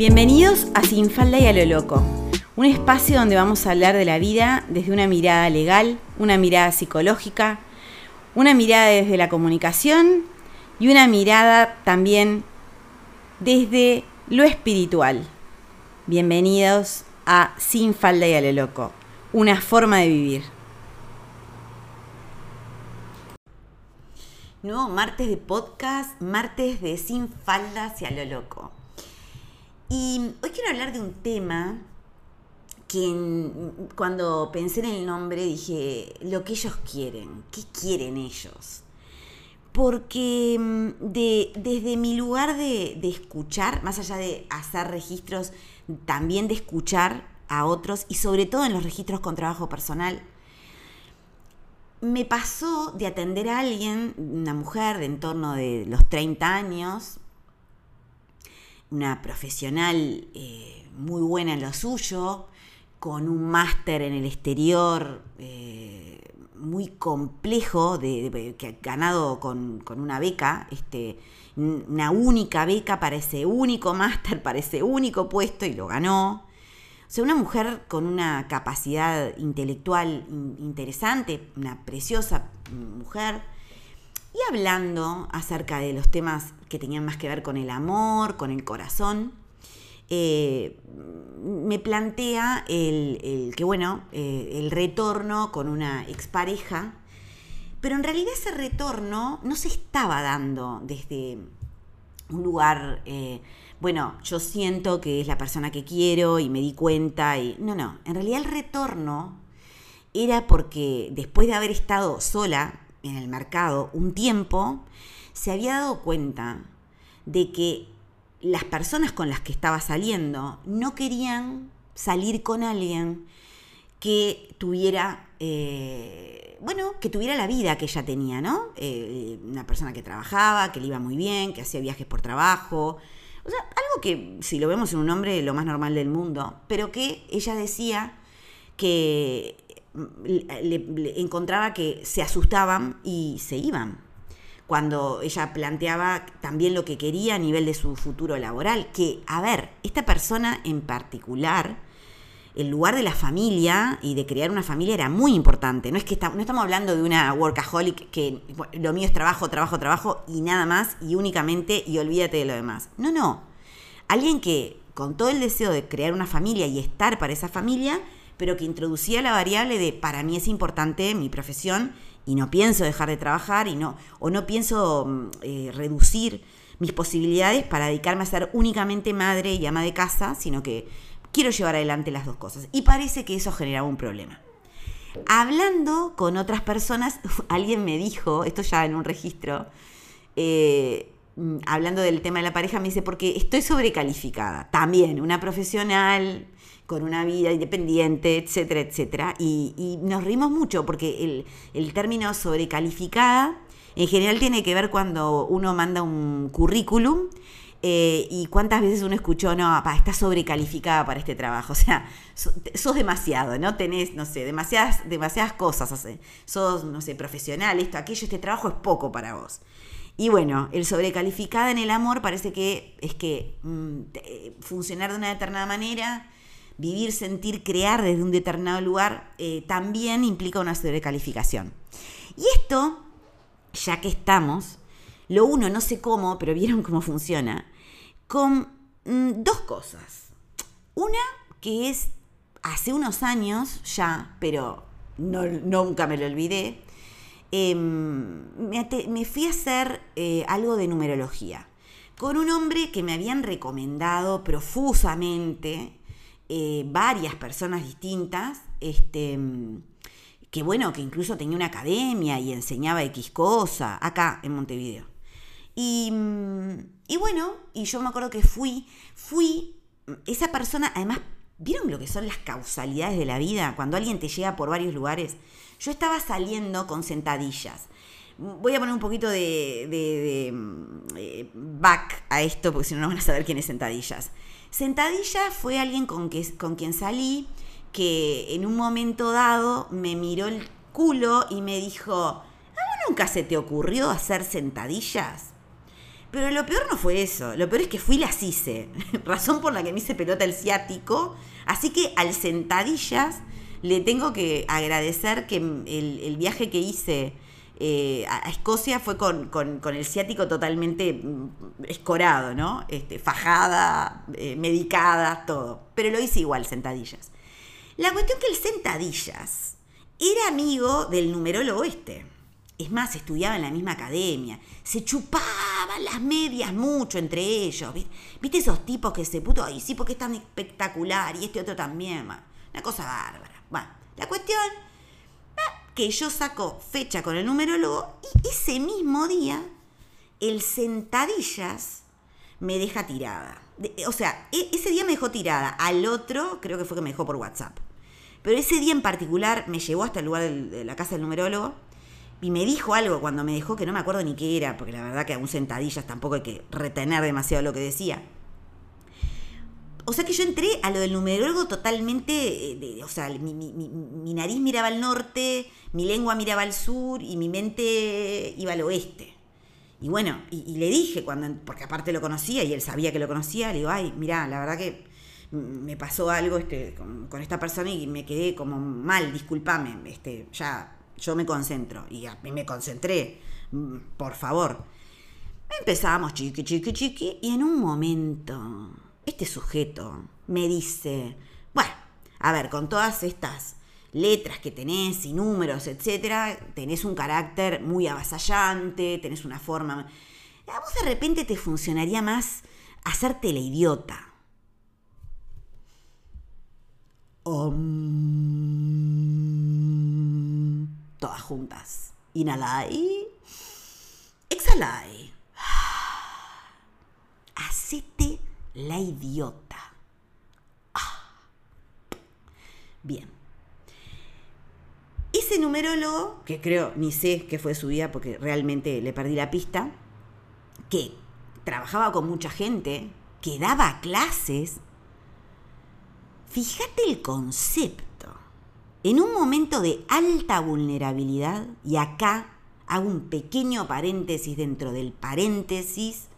Bienvenidos a Sin Falda y a lo Loco, un espacio donde vamos a hablar de la vida desde una mirada legal, una mirada psicológica, una mirada desde la comunicación y una mirada también desde lo espiritual. Bienvenidos a Sin Falda y a lo Loco, una forma de vivir. Nuevo martes de podcast, martes de Sin Falda hacia lo Loco. Y hoy quiero hablar de un tema que cuando pensé en el nombre dije, lo que ellos quieren, ¿qué quieren ellos? Porque mm, desde mi lugar de, escuchar, más allá de hacer registros, también de escuchar a otros y sobre todo en los registros con trabajo personal, me pasó de atender a alguien, una mujer de en torno de los 30 años, una profesional eh, muy buena en lo suyo, con un máster en el exterior eh, muy complejo, de, que ha ganado con, una beca, este, una única beca para ese único máster, para ese único puesto y lo ganó. O sea, una mujer con una capacidad intelectual interesante, una preciosa mujer y hablando acerca de los temas que tenían más que ver con el amor, con el corazón, eh, me plantea el, que, bueno, eh, el retorno con una expareja, pero en realidad ese retorno no se estaba dando desde un lugar, eh, bueno, yo siento que es la persona que quiero y me di cuenta, y no, no, en realidad el retorno era porque después de haber estado sola en el mercado un tiempo, se había dado cuenta de que las personas con las que estaba saliendo no querían salir con alguien que tuviera, eh, bueno, que tuviera la vida que ella tenía, ¿no? Eh, una persona que trabajaba, que le iba muy bien, que hacía viajes por trabajo. O sea, algo que, si lo vemos en un hombre, lo más normal del mundo, pero que ella decía que le, encontraba que se asustaban y se iban. Cuando ella planteaba también lo que quería a nivel de su futuro laboral, que, a ver, esta persona en particular, el lugar de la familia y de crear una familia era muy importante. No es que no estamos hablando de una workaholic que lo mío es trabajo, trabajo, trabajo y nada más y únicamente y olvídate de lo demás. No, no. Alguien que con todo el deseo de crear una familia y estar para esa familia, pero que introducía la variable de para mí es importante mi profesión y no pienso dejar de trabajar y no, o no pienso mm, eh, reducir mis posibilidades para dedicarme a ser únicamente madre y ama de casa, sino que quiero llevar adelante las dos cosas. Y parece que eso generaba un problema. Hablando con otras personas, alguien me dijo, esto ya en un registro, eh, hablando del tema de la pareja, me dice, porque estoy sobrecalificada. También, una profesional con una vida independiente, etcétera, etcétera. Y, nos rimos mucho porque el, término sobrecalificada en general tiene que ver cuando uno manda un currículum eh, y cuántas veces uno escuchó, no, pa, está sobrecalificada para este trabajo. O sea, sos, demasiado, ¿no? Tenés, no sé, demasiadas, demasiadas cosas. sos, no sé, profesional, esto, aquello, este trabajo es poco para vos. Y bueno, el sobrecalificada en el amor parece que es que mm, funcionar de una determinada manera vivir, sentir, crear desde un determinado lugar, eh, también implica una sobrecalificación. Y esto, ya que estamos, lo uno, no sé cómo, pero vieron cómo funciona, con mm, dos cosas. Una que es hace unos años ya, pero no, nunca me lo olvidé, em, me, fui a hacer eh, algo de numerología con un hombre que me habían recomendado profusamente eh, varias personas distintas, este, que bueno, que incluso tenía una academia y enseñaba X cosa, acá en Montevideo. Y, y bueno, y yo me acuerdo que fui, fui, esa persona, además, ¿vieron lo que son las causalidades de la vida? Cuando alguien te llega por varios lugares. Yo estaba saliendo con sentadillas. Voy a poner un poquito de, de, eh, back a esto, porque si no, no van a saber quién es sentadillas. Sentadilla fue alguien con, que, con quien salí que en un momento dado me miró el culo y me dijo, ¿a vos nunca se te ocurrió hacer sentadillas? Pero lo peor no fue eso, lo peor es que fui y las hice, razón por la que me hice pelota el ciático, así que al sentadillas le tengo que agradecer que el, viaje que hice eh, a Escocia fue con, el ciático totalmente mm, escorado, ¿no? Este, fajada, eh, medicada, todo. Pero lo hice igual, sentadillas. La cuestión que el sentadillas era amigo del numerólogo este. Es más, estudiaba en la misma academia. Se chupaban las medias mucho entre ellos. ¿Viste, esos tipos que se puto, ay, sí, porque es tan espectacular y este otro también, Una cosa bárbara. Bueno, la cuestión que yo saco fecha con el numerólogo y ese mismo día el sentadillas me deja tirada. O sea, e, ese día me dejó tirada. Al otro, creo que fue que me dejó por WhatsApp. Pero ese día en particular me llevó hasta el lugar de la casa del numerólogo y me dijo algo cuando me dejó que no me acuerdo ni qué era, porque la verdad que aún sentadillas tampoco hay que retener demasiado lo que decía. O sea que yo entré a lo del numerólogo totalmente, eh, o sea, mi, nariz miraba al norte, mi lengua miraba al sur y mi mente iba al oeste. Y bueno, y, le dije, cuando, porque aparte lo conocía y él sabía que lo conocía, le digo, ay, mira, la verdad que me pasó algo este, con, con, esta persona y me quedé como mal, discúlpame, este, ya yo me concentro. Y a mí me concentré, mm, por favor. Empezamos chiqui, chiqui, chiqui, y en un momento, este sujeto me dice, bueno, a ver, con todas estas letras que tenés y números, etcétera, tenés un carácter muy avasallante, tenés una forma. A vos de repente te funcionaría más hacerte la idiota. todas juntas. Inhalai. Exhalai. Hacete la idiota. Bien. Ese numerólogo, que creo, ni sé qué fue su vida porque realmente le perdí la pista, que trabajaba con mucha gente, que daba clases, fíjate el concepto en un momento de alta vulnerabilidad, y acá hago un pequeño paréntesis dentro del paréntesis,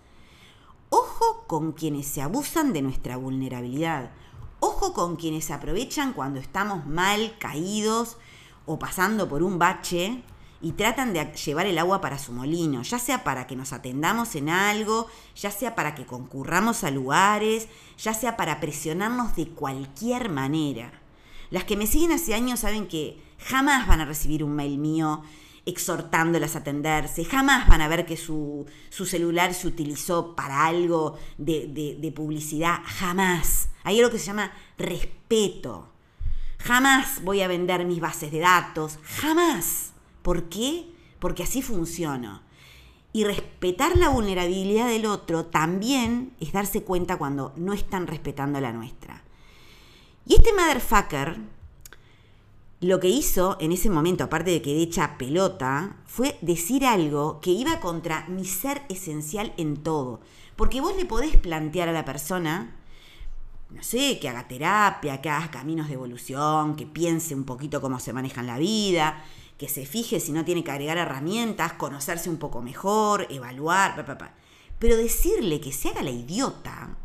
con quienes se abusan de nuestra vulnerabilidad, ojo con quienes se aprovechan cuando estamos mal, caídos o pasando por un bache y tratan de llevar el agua para su molino, ya sea para que nos atendamos en algo, ya sea para que concurramos a lugares, ya sea para presionarnos de cualquier manera. Las que me siguen hace años saben que jamás van a recibir un mail mío exhortándolas a atenderse, jamás van a ver que su, celular se utilizó para algo de, de publicidad, jamás. Hay algo que se llama respeto. Jamás voy a vender mis bases de datos, jamás. ¿Por qué? Porque así funciono. Y respetar la vulnerabilidad del otro también es darse cuenta cuando no están respetando la nuestra. Y este motherfucker lo que hizo en ese momento, aparte de que de hecha pelota, fue decir algo que iba contra mi ser esencial en todo. Porque vos le podés plantear a la persona, no sé, que haga terapia, que haga caminos de evolución, que piense un poquito cómo se maneja en la vida, que se fije si no tiene que agregar herramientas, conocerse un poco mejor, evaluar, pa, Pero decirle que se haga la idiota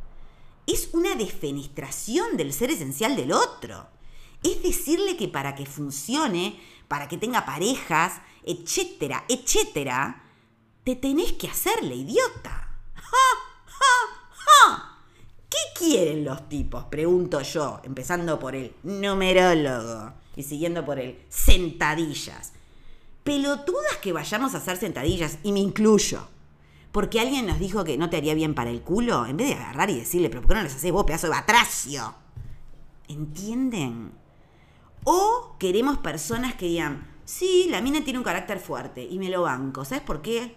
es una defenestración del ser esencial del otro. Es decirle que para que funcione, para que tenga parejas, etcétera, etcétera, te tenés que hacerle idiota. ¿Qué quieren los tipos? Pregunto yo, empezando por el numerólogo y siguiendo por el sentadillas. Pelotudas que vayamos a hacer sentadillas, y me incluyo porque alguien nos dijo que no te haría bien para el culo, en vez de agarrar y decirle, pero ¿por qué no les haces vos, pedazo de batracio? ¿Entienden? O queremos personas que digan, sí, la mina tiene un carácter fuerte y me lo banco. ¿Sabes por qué?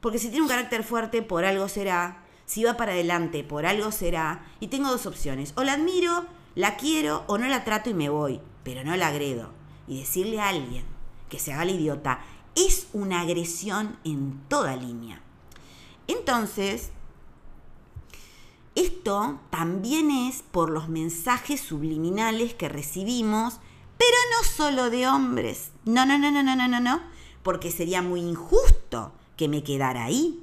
Porque si tiene un carácter fuerte, por algo será. Si va para adelante, por algo será. Y tengo dos opciones. O la admiro, la quiero, o no la trato y me voy. Pero no la agredo. Y decirle a alguien que se haga la idiota es una agresión en toda línea. Entonces, esto también es por los mensajes subliminales que recibimos, pero no solo de hombres. No, no, no, no, no, no, no, no, porque sería muy injusto que me quedara ahí.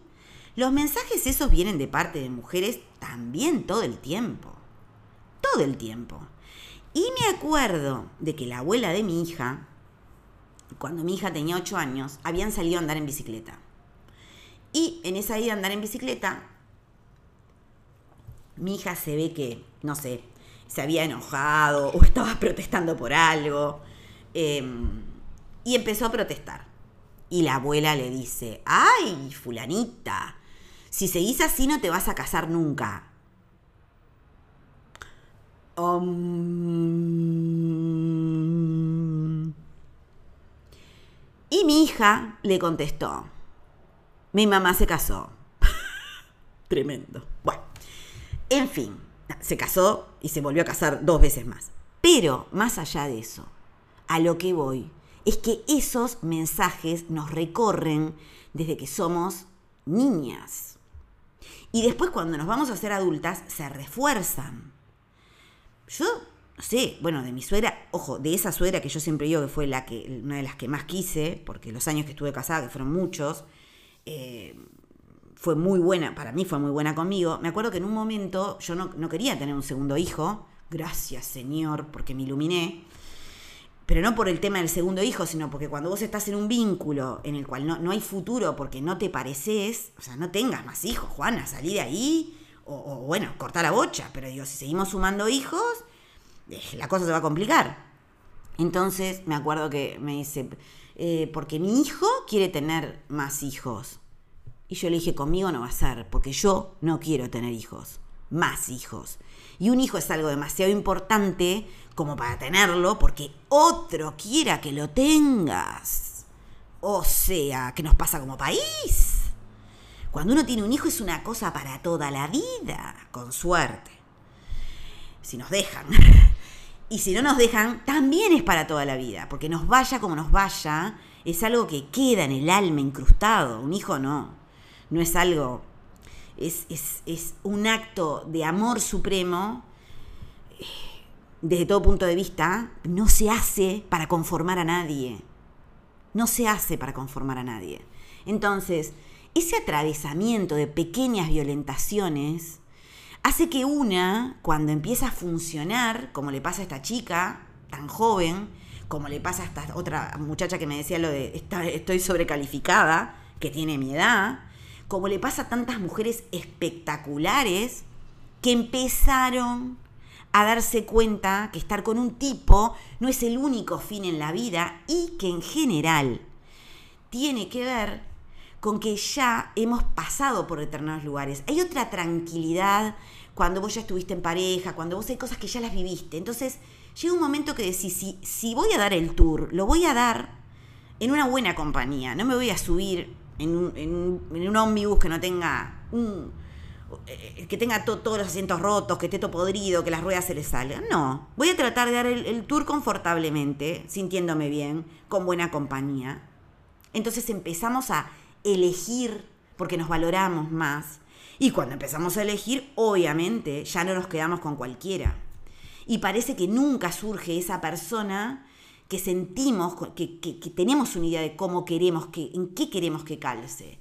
Los mensajes esos vienen de parte de mujeres también todo el tiempo. Todo el tiempo. Y me acuerdo de que la abuela de mi hija, cuando mi hija tenía 8 años, habían salido a andar en bicicleta. Y en esa ida a andar en bicicleta, mi hija se ve que, no sé, se había enojado o estaba protestando por algo. Em, y empezó a protestar. Y la abuela le dice, ay, fulanita, si seguís así no te vas a casar nunca. Y mi hija le contestó, mi mamá se casó. Tremendo. Bueno, en fin, se casó y se volvió a casar dos veces más. Pero más allá de eso, a lo que voy es que esos mensajes nos recorren desde que somos niñas. Y después cuando nos vamos a ser adultas se refuerzan. Yo, no sé, bueno, de mi suegra, ojo, de esa suegra que yo siempre digo que fue la que, una de las que más quise, porque los años que estuve casada, que fueron muchos, eh, fue muy buena, para mí fue muy buena conmigo. Me acuerdo que en un momento yo no, no quería tener un segundo hijo, gracias Señor, porque me iluminé pero no por el tema del segundo hijo, sino porque cuando vos estás en un vínculo en el cual no, no hay futuro porque no te pareces, o sea, no tengas más hijos, Juana, salí de ahí, o, bueno, cortar la bocha, pero digo, si seguimos sumando hijos, eh, la cosa se va a complicar. Entonces me acuerdo que me dice, eh, porque mi hijo quiere tener más hijos. Y yo le dije, conmigo no va a ser, porque yo no quiero tener hijos, más hijos. Y un hijo es algo demasiado importante como para tenerlo porque otro quiera que lo tengas. O sea, ¿qué nos pasa como país? Cuando uno tiene un hijo es una cosa para toda la vida, con suerte. Si nos dejan. Y si no nos dejan, también es para toda la vida, porque nos vaya como nos vaya, es algo que queda en el alma incrustado. Un hijo no. No es algo. Es, es, es un acto de amor supremo desde todo punto de vista, no se hace para conformar a nadie. No se hace para conformar a nadie. Entonces, ese atravesamiento de pequeñas violentaciones hace que una, cuando empieza a funcionar, como le pasa a esta chica tan joven, como le pasa a esta otra muchacha que me decía lo de estoy sobrecalificada, que tiene mi edad, como le pasa a tantas mujeres espectaculares que empezaron a darse cuenta que estar con un tipo no es el único fin en la vida y que en general tiene que ver con que ya hemos pasado por determinados lugares. Hay otra tranquilidad cuando vos ya estuviste en pareja, cuando vos hay cosas que ya las viviste. Entonces llega un momento que decís, si, si voy a dar el tour, lo voy a dar en una buena compañía, no me voy a subir en un, en un, en un ómnibus que no tenga un, eh, que tenga todos los asientos rotos, que esté todo podrido, que las ruedas se le salgan. No, voy a tratar de dar el, tour confortablemente, sintiéndome bien, con buena compañía. Entonces empezamos a elegir porque nos valoramos más. Y cuando empezamos a elegir, obviamente, ya no nos quedamos con cualquiera. Y parece que nunca surge esa persona que sentimos, que, que tenemos una idea de cómo queremos que, en qué queremos que calce.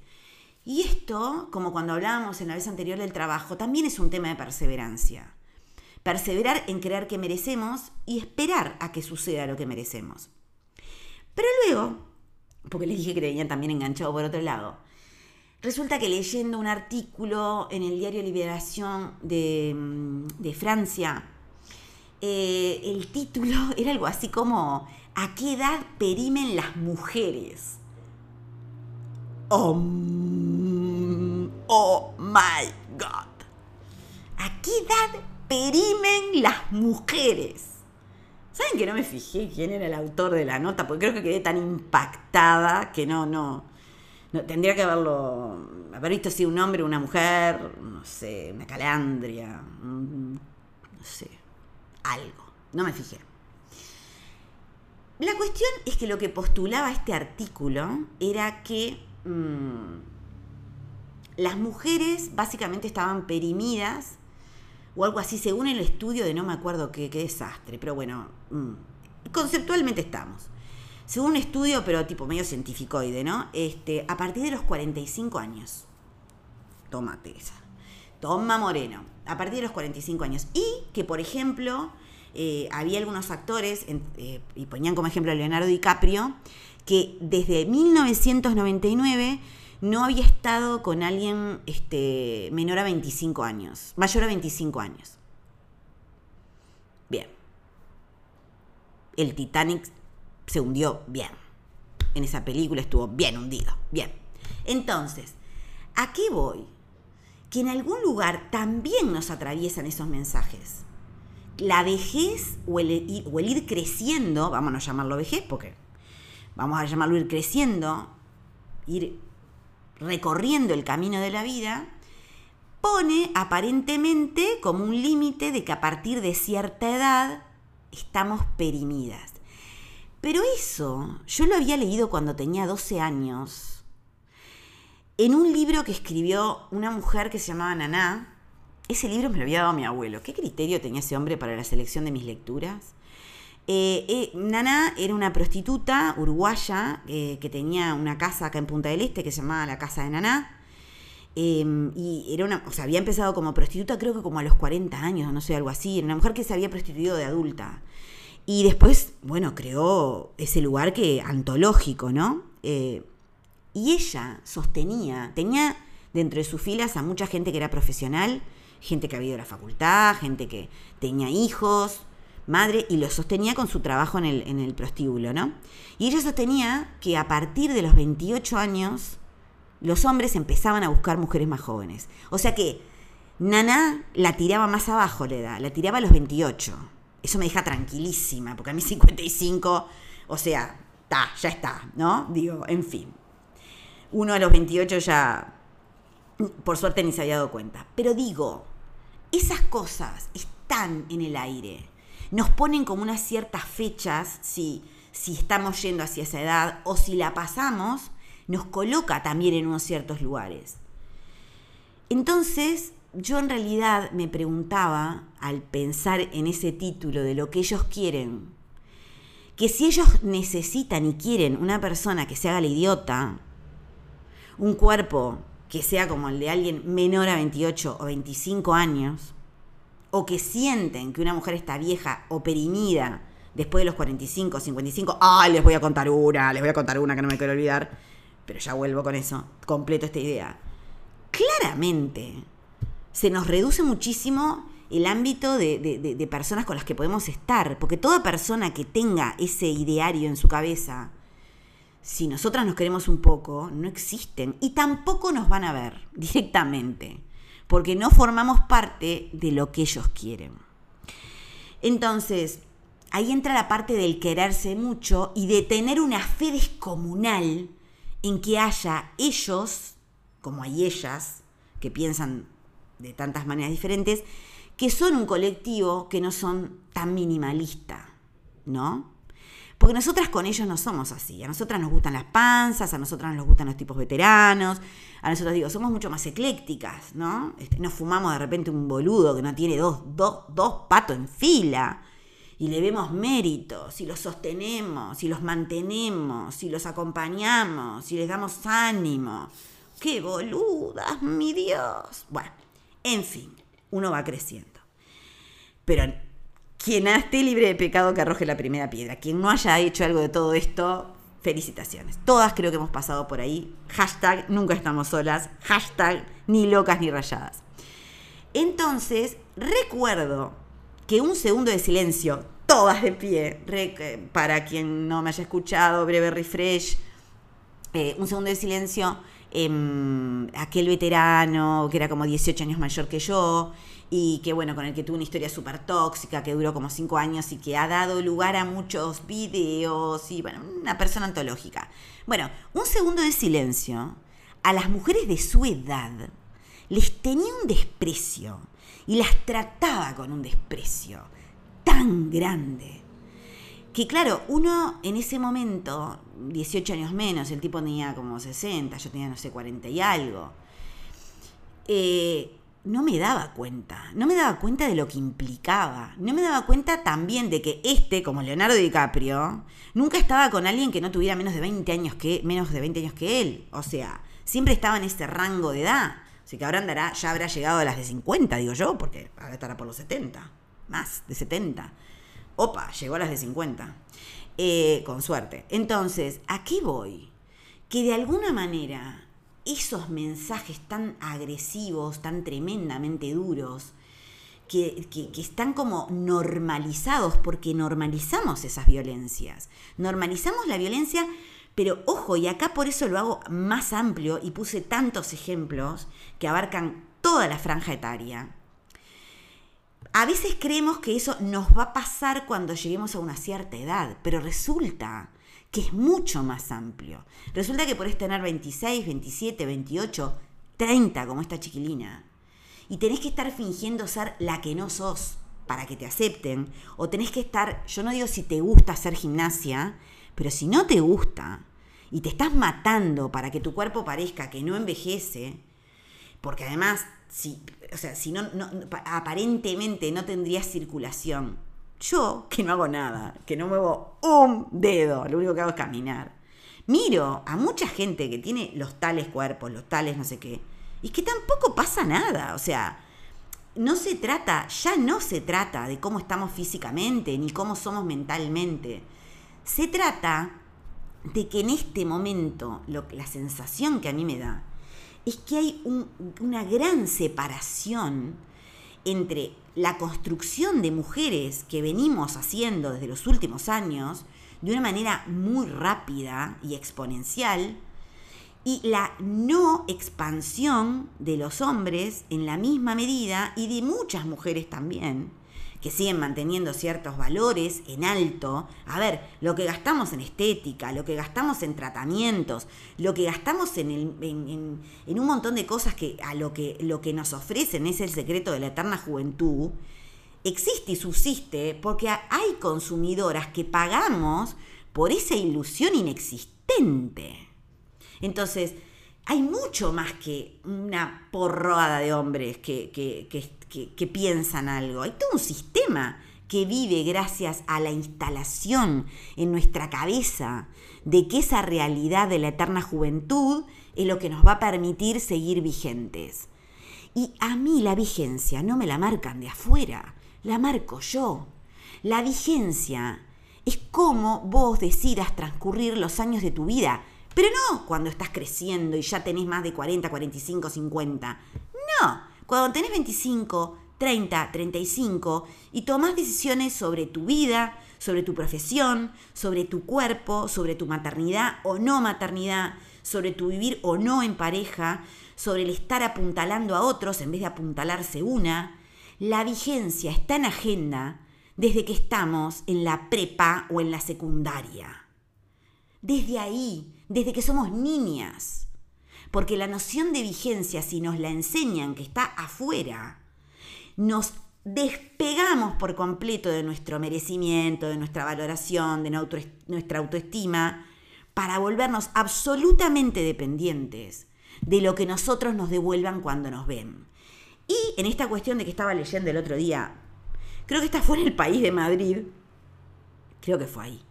Y esto, como cuando hablábamos en la vez anterior del trabajo, también es un tema de perseverancia. Perseverar en creer que merecemos y esperar a que suceda lo que merecemos. Pero luego, porque les dije que venía también enganchado por otro lado, resulta que leyendo un artículo en el diario Liberación de, mm, Francia, eh, el título era algo así como ¿A qué edad perimen las mujeres? Oh, oh my God. ¿A qué edad perimen las mujeres? ¿Saben que no me fijé quién era el autor de la nota? Porque creo que quedé tan impactada que no, no. no tendría que haberlo. haber visto si un hombre una mujer, no sé, una calandria, no sé, algo. No me fijé. La cuestión es que lo que postulaba este artículo era que Mm, las mujeres básicamente estaban perimidas o algo así, según el estudio de no me acuerdo qué, desastre, pero bueno, mm, conceptualmente estamos. Según un estudio, pero tipo medio científicoide, ¿no? Este, a partir de los 45 años. Tómate esa. Toma Moreno, a partir de los 45 años. Y que, por ejemplo, eh, había algunos actores, eh, y ponían como ejemplo a Leonardo DiCaprio, que desde 1999 no había estado con alguien este, menor a 25 años, mayor a 25 años. Bien. El Titanic se hundió bien. En esa película estuvo bien hundido. Bien. Entonces, ¿a qué voy? Que en algún lugar también nos atraviesan esos mensajes. La vejez o el, ir creciendo, vamos a llamarlo vejez porque vamos a llamarlo ir creciendo, ir recorriendo el camino de la vida, pone aparentemente como un límite de que a partir de cierta edad estamos perimidas. Pero eso yo lo había leído cuando tenía 12 años, en un libro que escribió una mujer que se llamaba Naná. Ese libro me lo había dado mi abuelo. ¿Qué criterio tenía ese hombre para la selección de mis lecturas? Eh, eh, Nana era una prostituta uruguaya eh, que tenía una casa acá en Punta del Este que se llamaba la Casa de Naná. Em, y era una, o sea, había empezado como prostituta creo que como a los 40 años, no sé, algo así. Era una mujer que se había prostituido de adulta. Y después, bueno, creó ese lugar que antológico, ¿no? Y ella sostenía, tenía dentro de sus filas a mucha gente que era profesional, gente que había ido a la facultad, gente que tenía hijos, madre y lo sostenía con su trabajo en el, en el prostíbulo, ¿no? Y ella sostenía que a partir de los 28 años los hombres empezaban a buscar mujeres más jóvenes. O sea que Nana la tiraba más abajo la edad, la tiraba a los 28. Eso me deja tranquilísima, porque a mí 55, o sea, está, ya está, ¿no? Digo, en fin. Uno a los 28 ya, por suerte, ni se había dado cuenta. Pero digo, esas cosas están en el aire nos ponen como unas ciertas fechas, si, si estamos yendo hacia esa edad o si la pasamos, nos coloca también en unos ciertos lugares. Entonces, yo en realidad me preguntaba, al pensar en ese título de lo que ellos quieren, que si ellos necesitan y quieren una persona que se haga la idiota, un cuerpo que sea como el de alguien menor a 28 o 25 años, o que sienten que una mujer está vieja o perimida después de los 45, 55, ay, les voy a contar una, les voy a contar una que no me quiero olvidar, pero ya vuelvo con eso, completo esta idea. Claramente, se nos reduce muchísimo el ámbito de, de, personas con las que podemos estar, porque toda persona que tenga ese ideario en su cabeza, si nosotras nos queremos un poco, no existen y tampoco nos van a ver directamente porque no formamos parte de lo que ellos quieren. Entonces, ahí entra la parte del quererse mucho y de tener una fe descomunal en que haya ellos, como hay ellas, que piensan de tantas maneras diferentes, que son un colectivo que no son tan minimalista, ¿no? Porque nosotras con ellos no somos así. A nosotras nos gustan las panzas, a nosotras nos gustan los tipos veteranos, a nosotros digo, somos mucho más eclécticas, ¿no? Este, nos fumamos de repente un boludo que no tiene dos, dos, dos patos en fila. Y le vemos méritos, y los sostenemos, y los mantenemos, y los acompañamos, y les damos ánimo. ¡Qué boludas, mi Dios! Bueno, en fin, uno va creciendo. Pero quien esté libre de pecado que arroje la primera piedra. Quien no haya hecho algo de todo esto, felicitaciones. Todas creo que hemos pasado por ahí. Hashtag nunca estamos solas. Hashtag ni locas ni rayadas. Entonces, recuerdo que un segundo de silencio, todas de pie, eh, para quien no me haya escuchado, breve refresh, eh, un segundo de silencio, em, aquel veterano que era como 18 años mayor que yo, y que bueno, con el que tuve una historia súper tóxica, que duró como cinco años y que ha dado lugar a muchos videos y bueno, una persona antológica. Bueno, un segundo de silencio. A las mujeres de su edad les tenía un desprecio y las trataba con un desprecio tan grande que claro, uno en ese momento, 18 años menos, el tipo tenía como 60, yo tenía no sé, 40 y algo, eh, no me daba cuenta, no me daba cuenta de lo que implicaba, no me daba cuenta también de que este, como Leonardo DiCaprio, nunca estaba con alguien que no tuviera menos de 20 años que, menos de 20 años que él, o sea, siempre estaba en ese rango de edad, Así que ahora andará, ya habrá llegado a las de 50, digo yo, porque ahora estará por los 70. Más, de 70. Opa, llegó a las de 50. Eh, con suerte. Entonces, ¿a qué voy? Que de alguna manera esos mensajes tan agresivos, tan tremendamente duros, que, que, están como normalizados, porque normalizamos esas violencias. Normalizamos la violencia pero ojo, y acá por eso lo hago más amplio y puse tantos ejemplos que abarcan toda la franja etaria. A veces creemos que eso nos va a pasar cuando lleguemos a una cierta edad, pero resulta que es mucho más amplio. Resulta que podés tener 26, 27, 28, 30 como esta chiquilina. Y tenés que estar fingiendo ser la que no sos para que te acepten. O tenés que estar, yo no digo si te gusta hacer gimnasia, pero si no te gusta y te estás matando para que tu cuerpo parezca que no envejece, porque además, si, o sea, si no, aparentemente no tendrías circulación. Yo, que no hago nada, que no muevo un dedo, lo único que hago es caminar. Miro a mucha gente que tiene los tales cuerpos, los tales no sé qué, y que tampoco pasa nada. O sea, no se trata, ya no se trata de cómo estamos físicamente, ni cómo somos mentalmente se trata de que en este momento lo, la sensación que a mí me da es que hay una gran separación entre la construcción de mujeres que venimos haciendo desde los últimos años de una manera muy rápida y exponencial y la no expansión de los hombres en la misma medida y de muchas mujeres también que siguen manteniendo ciertos valores en alto. A ver, lo que gastamos en estética, lo que gastamos en tratamientos, lo que gastamos en, en, un montón de cosas que a lo que, lo que nos ofrecen es el secreto de la eterna juventud, existe y subsiste porque hay consumidoras que pagamos por esa ilusión inexistente. Entonces, hay mucho más que una porroada de hombres que, que, que, piensan algo. Hay todo un sistema que vive gracias a la instalación en nuestra cabeza de que esa realidad de la eterna juventud es lo que nos va a permitir seguir vigentes. Y a mí la vigencia no me la marcan de afuera, la marco yo. La vigencia es cómo vos decidas transcurrir los años de tu vida, pero no cuando estás creciendo y ya tenés más de 40, 45, 50. No, cuando tenés 25, 30, 35 y tomás decisiones sobre tu vida, sobre tu profesión, sobre tu cuerpo, sobre tu maternidad o no maternidad, sobre tu vivir o no en pareja, sobre el estar apuntalando a otros en vez de apuntalarse una, la vigencia está en agenda desde que estamos en la prepa o en la secundaria. Desde ahí, desde que somos niñas. Porque la noción de vigencia, si nos la enseñan que está afuera, nos despegamos por completo de nuestro merecimiento, de nuestra valoración, de nuestra autoestima, para volvernos absolutamente dependientes de lo que nosotros nos devuelvan cuando nos ven. Y en esta cuestión de que estaba leyendo el otro día, creo que esta fue en el país de Madrid, creo que fue ahí,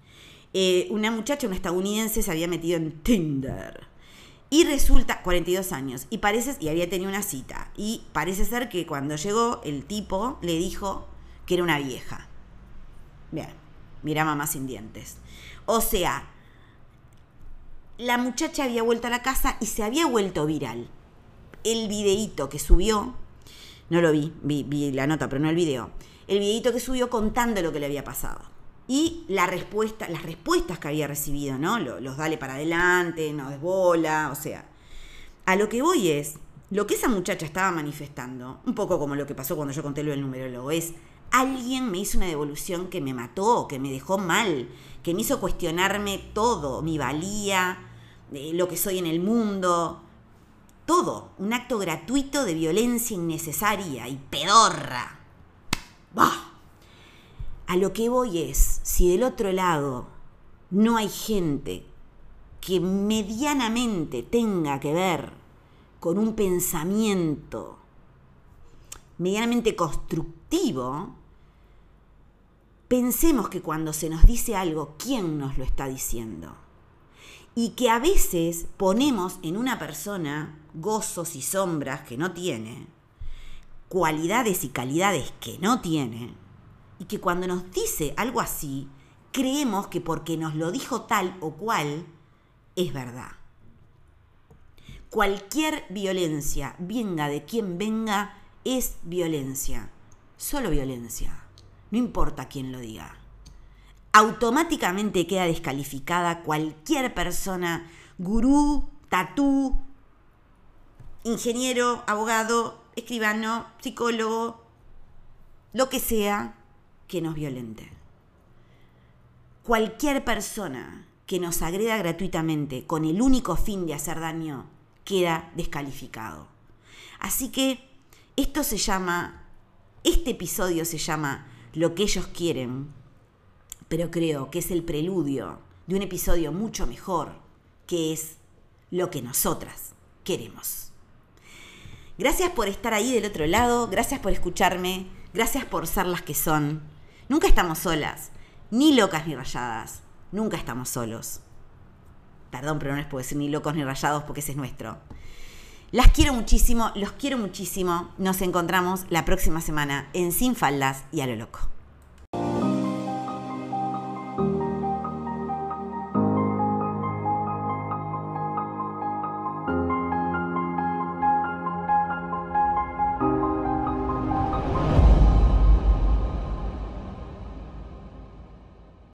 eh, una muchacha, una estadounidense, se había metido en Tinder. Y resulta, 42 años, y parece, y había tenido una cita, y parece ser que cuando llegó el tipo le dijo que era una vieja. Bien, mira mamá sin dientes. O sea, la muchacha había vuelto a la casa y se había vuelto viral. El videíto que subió, no lo vi, vi, vi la nota, pero no el video. El videíto que subió contando lo que le había pasado y la respuesta, las respuestas que había recibido, ¿no? Los, dale para adelante, no desbola, o sea. A lo que voy es, lo que esa muchacha estaba manifestando, un poco como lo que pasó cuando yo conté lo del numerólogo, es alguien me hizo una devolución que me mató, que me dejó mal, que me hizo cuestionarme todo, mi valía, eh, lo que soy en el mundo, todo, un acto gratuito de violencia innecesaria y pedorra. ¡Bah! A lo que voy es, si del otro lado no hay gente que medianamente tenga que ver con un pensamiento medianamente constructivo, pensemos que cuando se nos dice algo, ¿quién nos lo está diciendo? y que a veces ponemos en una persona gozos y sombras que no tiene, cualidades y calidades que no tiene, y que cuando nos dice algo así, creemos que porque nos lo dijo tal o cual, es verdad. Cualquier violencia, venga de quien venga, es violencia. Solo violencia. No importa quién lo diga. Automáticamente queda descalificada cualquier persona, gurú, tatú, ingeniero, abogado, escribano, psicólogo, lo que sea, que nos violente. Cualquier persona que nos agreda gratuitamente con el único fin de hacer daño queda descalificado. Así que esto se llama, este episodio se llama Lo que ellos quieren, pero creo que es el preludio de un episodio mucho mejor, que es lo que nosotras queremos. Gracias por estar ahí del otro lado, gracias por escucharme, gracias por ser las que son. Nunca estamos solas, ni locas ni rayadas, nunca estamos solos. Perdón, pero no les puedo decir ni locos ni rayados porque ese es nuestro. Las quiero muchísimo, los quiero muchísimo. Nos encontramos la próxima semana en Sin Faldas y a lo loco.